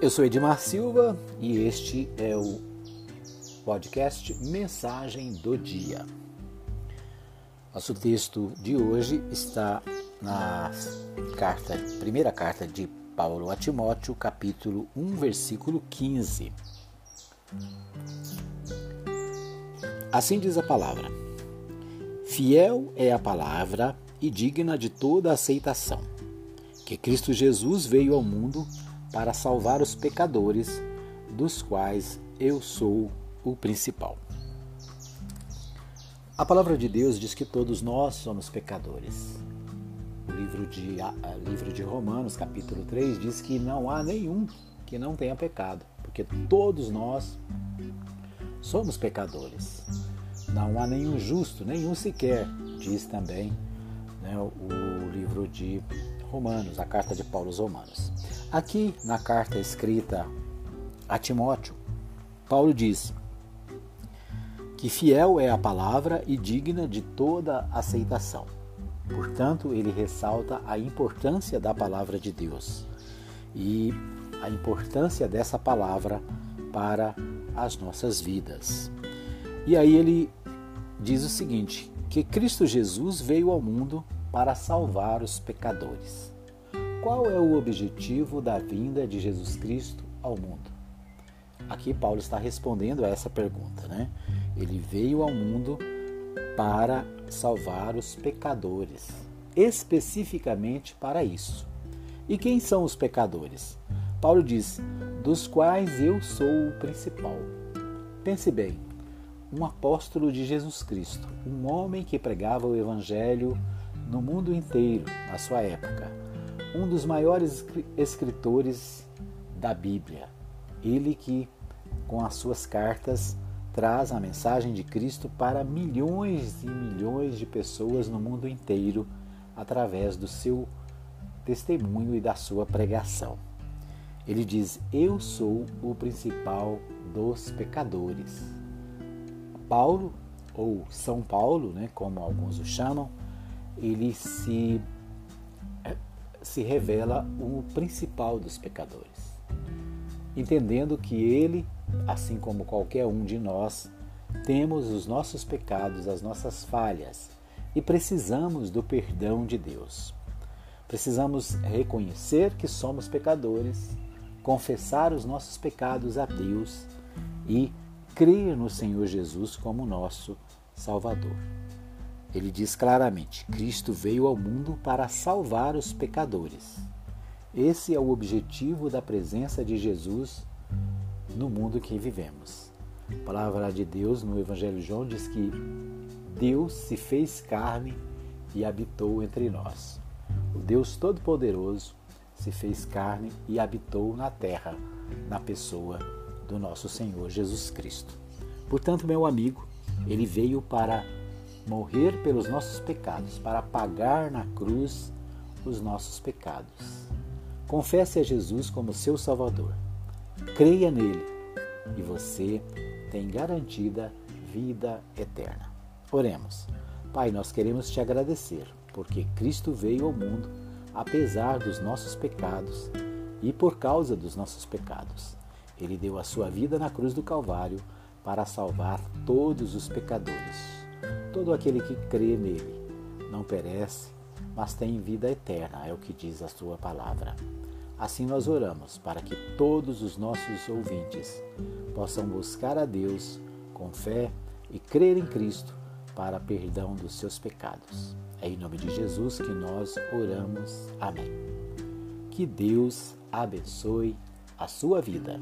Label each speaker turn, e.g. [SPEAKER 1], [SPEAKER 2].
[SPEAKER 1] Eu sou Edmar Silva e este é o podcast Mensagem do Dia. Nosso texto de hoje está na carta, primeira carta de Paulo a Timóteo, capítulo 1, versículo 15. Assim diz a palavra: Fiel é a palavra e digna de toda aceitação, que Cristo Jesus veio ao mundo para salvar os pecadores, dos quais eu sou o principal. A palavra de Deus diz que todos nós somos pecadores. O livro de, livro de Romanos, capítulo 3, diz que não há nenhum que não tenha pecado, porque todos nós somos pecadores. Não há nenhum justo, nenhum sequer, diz também né, o livro de Romanos, a carta de Paulo aos Romanos. Aqui na carta escrita a Timóteo, Paulo diz que fiel é a palavra e digna de toda aceitação. Portanto, ele ressalta a importância da palavra de Deus e a importância dessa palavra para as nossas vidas. E aí ele diz o seguinte: que Cristo Jesus veio ao mundo para salvar os pecadores. Qual é o objetivo da vinda de Jesus Cristo ao mundo? Aqui Paulo está respondendo a essa pergunta, né? Ele veio ao mundo para salvar os pecadores, especificamente para isso. E quem são os pecadores? Paulo diz: dos quais eu sou o principal. Pense bem, um apóstolo de Jesus Cristo, um homem que pregava o evangelho no mundo inteiro na sua época um dos maiores escritores da Bíblia. Ele que, com as suas cartas, traz a mensagem de Cristo para milhões e milhões de pessoas no mundo inteiro através do seu testemunho e da sua pregação. Ele diz: Eu sou o principal dos pecadores. Paulo, ou São Paulo, né, como alguns o chamam, ele se se revela o principal dos pecadores, entendendo que ele, assim como qualquer um de nós, temos os nossos pecados, as nossas falhas e precisamos do perdão de Deus. Precisamos reconhecer que somos pecadores, confessar os nossos pecados a Deus e crer no Senhor Jesus como nosso Salvador. Ele diz claramente: Cristo veio ao mundo para salvar os pecadores. Esse é o objetivo da presença de Jesus no mundo que vivemos. A palavra de Deus no Evangelho de João diz que Deus se fez carne e habitou entre nós. O Deus Todo-Poderoso se fez carne e habitou na terra, na pessoa do nosso Senhor Jesus Cristo. Portanto, meu amigo, ele veio para morrer pelos nossos pecados, para pagar na cruz os nossos pecados. Confesse a Jesus como seu Salvador. Creia nele e você tem garantida vida eterna. Oremos. Pai, nós queremos te agradecer porque Cristo veio ao mundo apesar dos nossos pecados e por causa dos nossos pecados. Ele deu a sua vida na cruz do Calvário para salvar todos os pecadores. Todo aquele que crê nele não perece, mas tem vida eterna, é o que diz a sua palavra. Assim nós oramos para que todos os nossos ouvintes possam buscar a Deus com fé e crer em Cristo para perdão dos seus pecados. É em nome de Jesus que nós oramos. Amém. Que Deus abençoe a sua vida.